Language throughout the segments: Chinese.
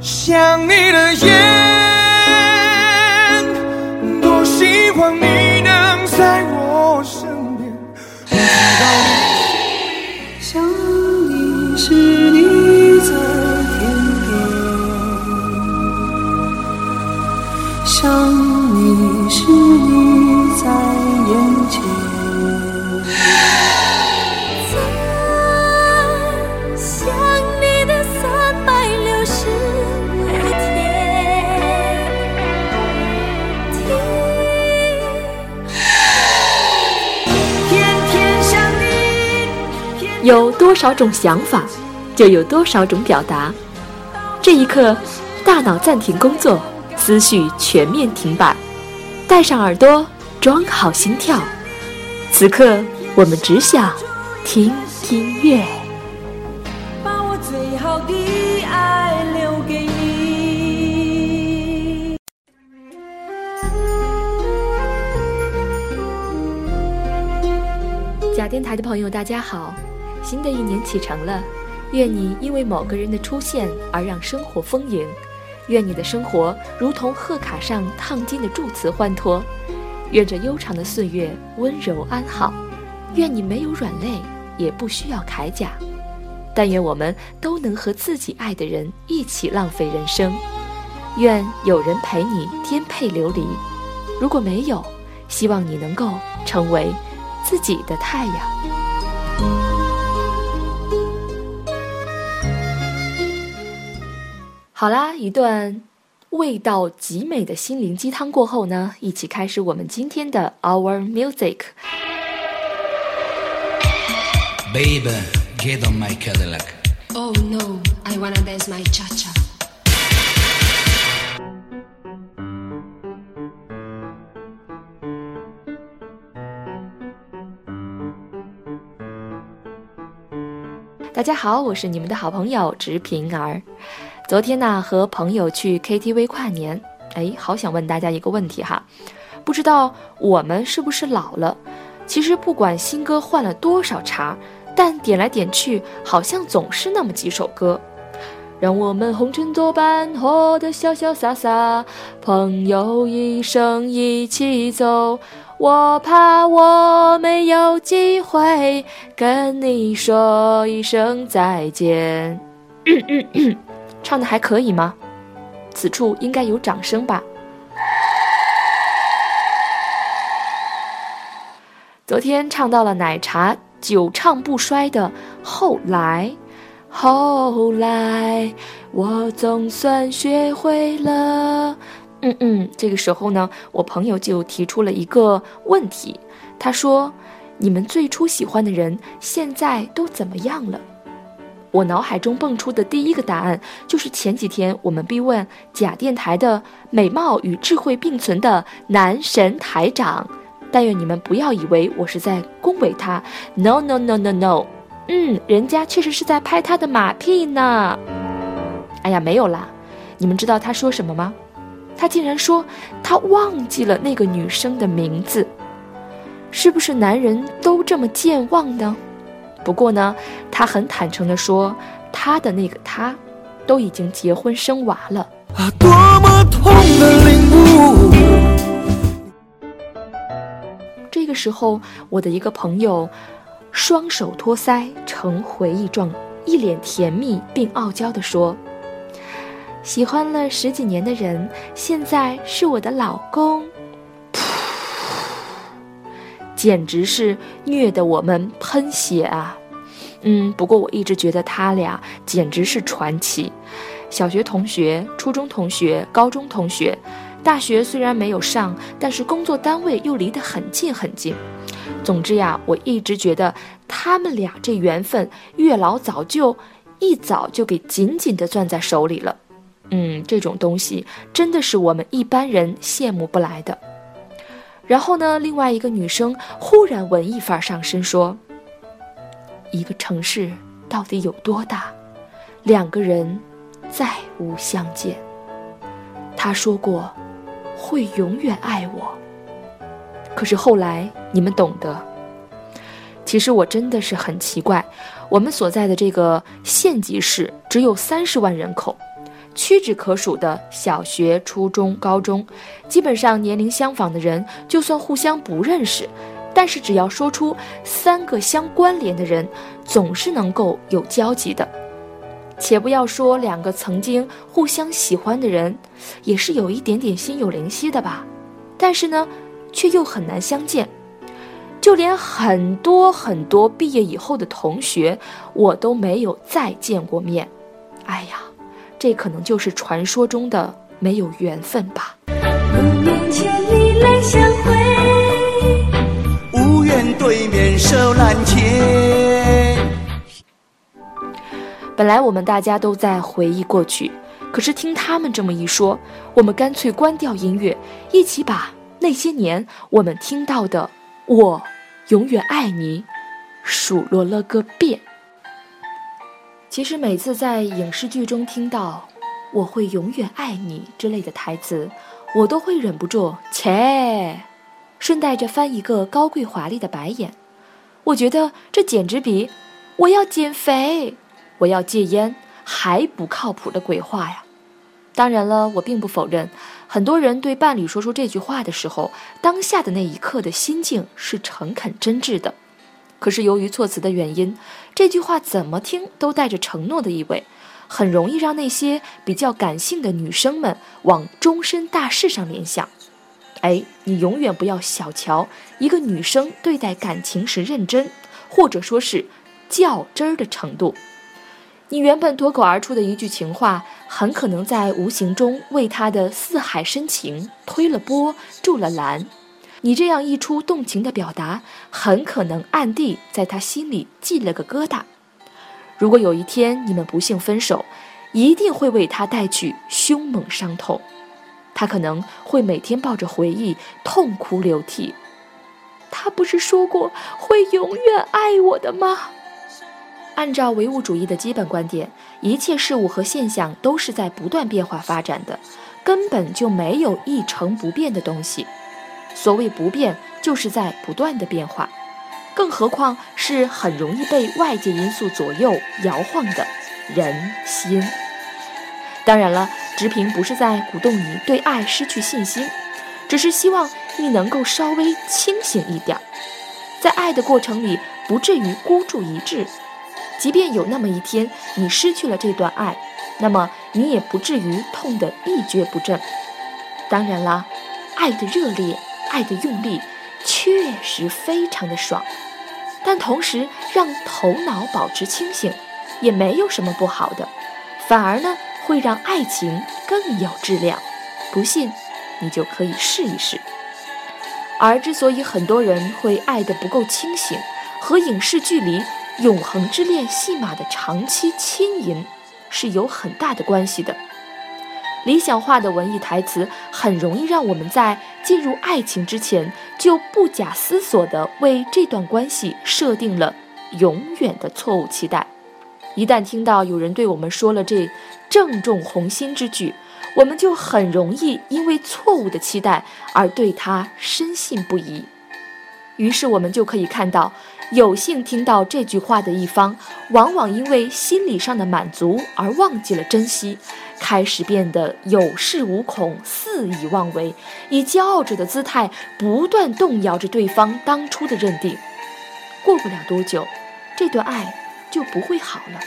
想你的夜，多希望你能在我身边。我知道你想你时你在天边，想有多少种想法，就有多少种表达。这一刻，大脑暂停工作，思绪全面停摆，戴上耳朵，装好心跳。此刻，我们只想听音乐。把我最好的爱留给你。假电台的朋友，大家好！新的一年启程了，愿你因为某个人的出现而让生活丰盈，愿你的生活如同贺卡上烫金的祝词欢脱，愿这悠长的岁月温柔安好，愿你没有软肋，也不需要铠甲，但愿我们都能和自己爱的人一起浪费人生，愿有人陪你颠沛流离，如果没有，希望你能够成为。自己的太阳。好啦，一段味道极美的心灵鸡汤过后呢，一起开始我们今天的 Our Music。Baby, get on my Cadillac. Oh no, I wanna dance my cha cha. 大家好，我是你们的好朋友直平儿。昨天呢，和朋友去 KTV 跨年，哎，好想问大家一个问题哈，不知道我们是不是老了？其实不管新歌换了多少茬，但点来点去，好像总是那么几首歌。让我们红尘作伴，活得潇潇洒洒，朋友一生一起走。我怕我没有机会跟你说一声再见。唱的还可以吗？此处应该有掌声吧。昨天唱到了奶茶久唱不衰的后来，后来我总算学会了。嗯嗯，这个时候呢，我朋友就提出了一个问题，他说：“你们最初喜欢的人现在都怎么样了？”我脑海中蹦出的第一个答案就是前几天我们逼问假电台的美貌与智慧并存的男神台长。但愿你们不要以为我是在恭维他，no no no no no，嗯，人家确实是在拍他的马屁呢。哎呀，没有啦，你们知道他说什么吗？他竟然说他忘记了那个女生的名字，是不是男人都这么健忘呢？不过呢，他很坦诚地说，他的那个他，都已经结婚生娃了。啊，多么痛的领悟！这个时候，我的一个朋友，双手托腮呈回忆状，一脸甜蜜并傲娇地说。喜欢了十几年的人，现在是我的老公，简直是虐得我们喷血啊！嗯，不过我一直觉得他俩简直是传奇。小学同学、初中同学、高中同学，大学虽然没有上，但是工作单位又离得很近很近。总之呀，我一直觉得他们俩这缘分，月老早就一早就给紧紧地攥在手里了。嗯，这种东西真的是我们一般人羡慕不来的。然后呢，另外一个女生忽然文艺范儿上身说：“一个城市到底有多大？两个人再无相见。”她说过，会永远爱我。可是后来你们懂得。其实我真的是很奇怪，我们所在的这个县级市只有三十万人口。屈指可数的小学、初中、高中，基本上年龄相仿的人，就算互相不认识，但是只要说出三个相关联的人，总是能够有交集的。且不要说两个曾经互相喜欢的人，也是有一点点心有灵犀的吧，但是呢，却又很难相见。就连很多很多毕业以后的同学，我都没有再见过面。哎呀，这可能就是传说中的没有缘分吧。无缘对面手难牵。本来我们大家都在回忆过去，可是听他们这么一说，我们干脆关掉音乐，一起把那些年我们听到的“我永远爱你”数落了个遍。其实每次在影视剧中听到“我会永远爱你”之类的台词，我都会忍不住切，顺带着翻一个高贵华丽的白眼。我觉得这简直比“我要减肥”。我要戒烟，还不靠谱的鬼话呀！当然了，我并不否认，很多人对伴侣说出这句话的时候，当下的那一刻的心境是诚恳真挚的。可是由于措辞的原因，这句话怎么听都带着承诺的意味，很容易让那些比较感性的女生们往终身大事上联想。哎，你永远不要小瞧一个女生对待感情时认真，或者说是较真儿的程度。你原本脱口而出的一句情话，很可能在无形中为他的四海深情推了波、助了澜。你这样一出动情的表达，很可能暗地在他心里系了个疙瘩。如果有一天你们不幸分手，一定会为他带去凶猛伤痛。他可能会每天抱着回忆痛哭流涕。他不是说过会永远爱我的吗？按照唯物主义的基本观点，一切事物和现象都是在不断变化发展的，根本就没有一成不变的东西。所谓不变，就是在不断的变化，更何况是很容易被外界因素左右摇晃的人心。当然了，直平不是在鼓动你对爱失去信心，只是希望你能够稍微清醒一点，在爱的过程里不至于孤注一掷。即便有那么一天你失去了这段爱，那么你也不至于痛得一蹶不振。当然啦，爱的热烈，爱的用力，确实非常的爽。但同时让头脑保持清醒，也没有什么不好的，反而呢会让爱情更有质量。不信，你就可以试一试。而之所以很多人会爱得不够清醒，和影视剧里。永恒之恋戏码的长期亲吟是有很大的关系的。理想化的文艺台词很容易让我们在进入爱情之前就不假思索地为这段关系设定了永远的错误期待。一旦听到有人对我们说了这正中红心之句，我们就很容易因为错误的期待而对他深信不疑。于是我们就可以看到。有幸听到这句话的一方，往往因为心理上的满足而忘记了珍惜，开始变得有恃无恐、肆意妄为，以骄傲者的姿态不断动摇着对方当初的认定。过不了多久，这段爱就不会好了。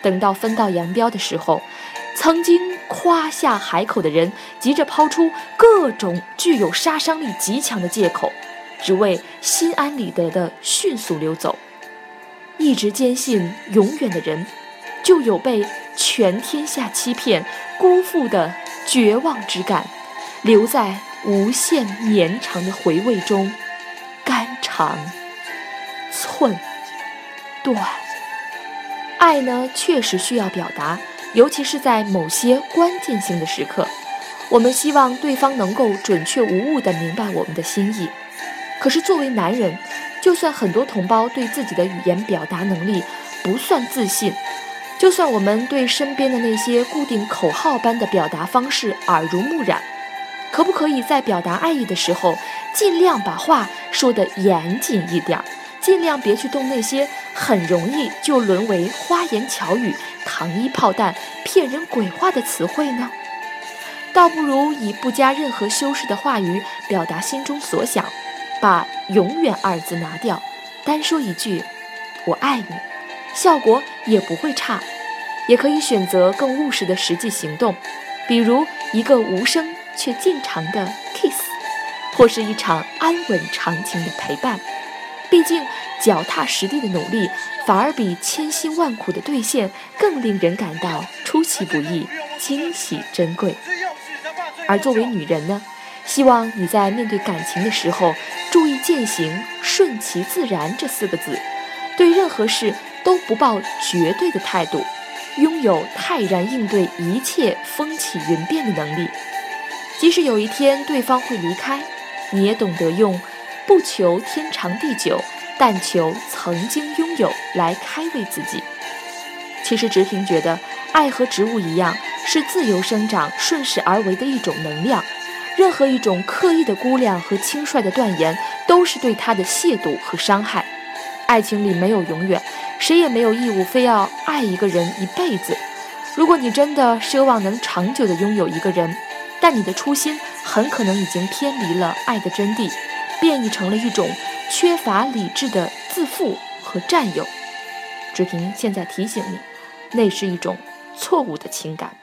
等到分道扬镳的时候，曾经夸下海口的人，急着抛出各种具有杀伤力极强的借口。只为心安理得的迅速溜走，一直坚信永远的人，就有被全天下欺骗、辜负的绝望之感，留在无限绵长的回味中，肝肠寸断。爱呢，确实需要表达，尤其是在某些关键性的时刻，我们希望对方能够准确无误地明白我们的心意。可是，作为男人，就算很多同胞对自己的语言表达能力不算自信，就算我们对身边的那些固定口号般的表达方式耳濡目染，可不可以在表达爱意的时候，尽量把话说得严谨一点，尽量别去动那些很容易就沦为花言巧语、糖衣炮弹、骗人鬼话的词汇呢？倒不如以不加任何修饰的话语表达心中所想，把“永远”二字拿掉，单说一句“我爱你”，效果也不会差。也可以选择更务实的实际行动，比如一个无声却渐长的 kiss，或是一场安稳长情的陪伴。毕竟，脚踏实地的努力，反而比千辛万苦的兑现更令人感到出其不意、惊喜珍贵。而作为女人呢，希望你在面对感情的时候，注意践行“顺其自然”这四个字，对任何事都不抱绝对的态度。拥有泰然应对一切风起云变的能力，即使有一天对方会离开，你也懂得用“不求天长地久，但求曾经拥有”来开慰自己。其实，直平觉得，爱和植物一样，是自由生长、顺势而为的一种能量。任何一种刻意的估量和轻率的断言，都是对它的亵渎和伤害。爱情里没有永远。谁也没有义务非要爱一个人一辈子。如果你真的奢望能长久的拥有一个人，但你的初心很可能已经偏离了爱的真谛，变异成了一种缺乏理智的自负和占有。志平现在提醒你，那是一种错误的情感。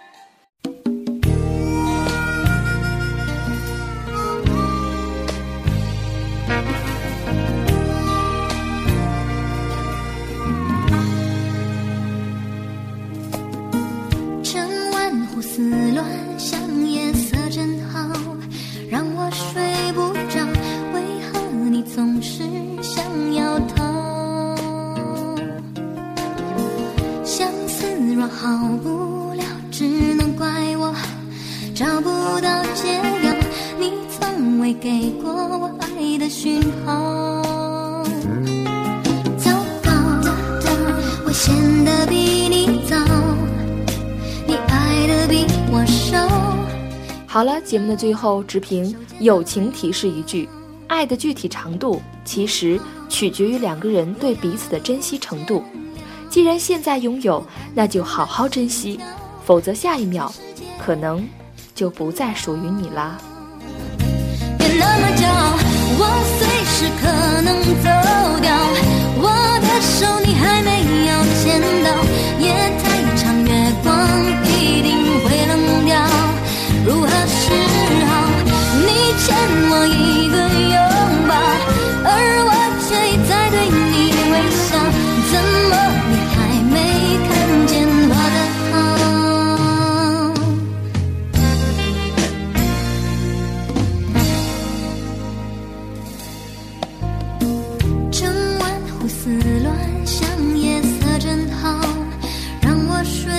思乱，想颜色。好了，节目的最后，直平友情提示一句：爱的具体长度其实取决于两个人对彼此的珍惜程度。既然现在拥有，那就好好珍惜，否则下一秒可能就不再属于你啦。别那么骄傲，我随时可能走掉，我的手你还没有牵到，夜睡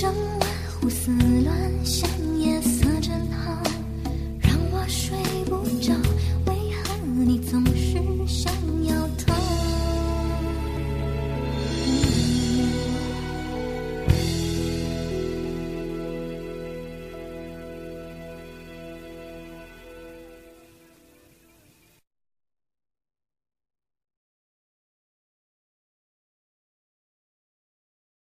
整晚胡思乱想。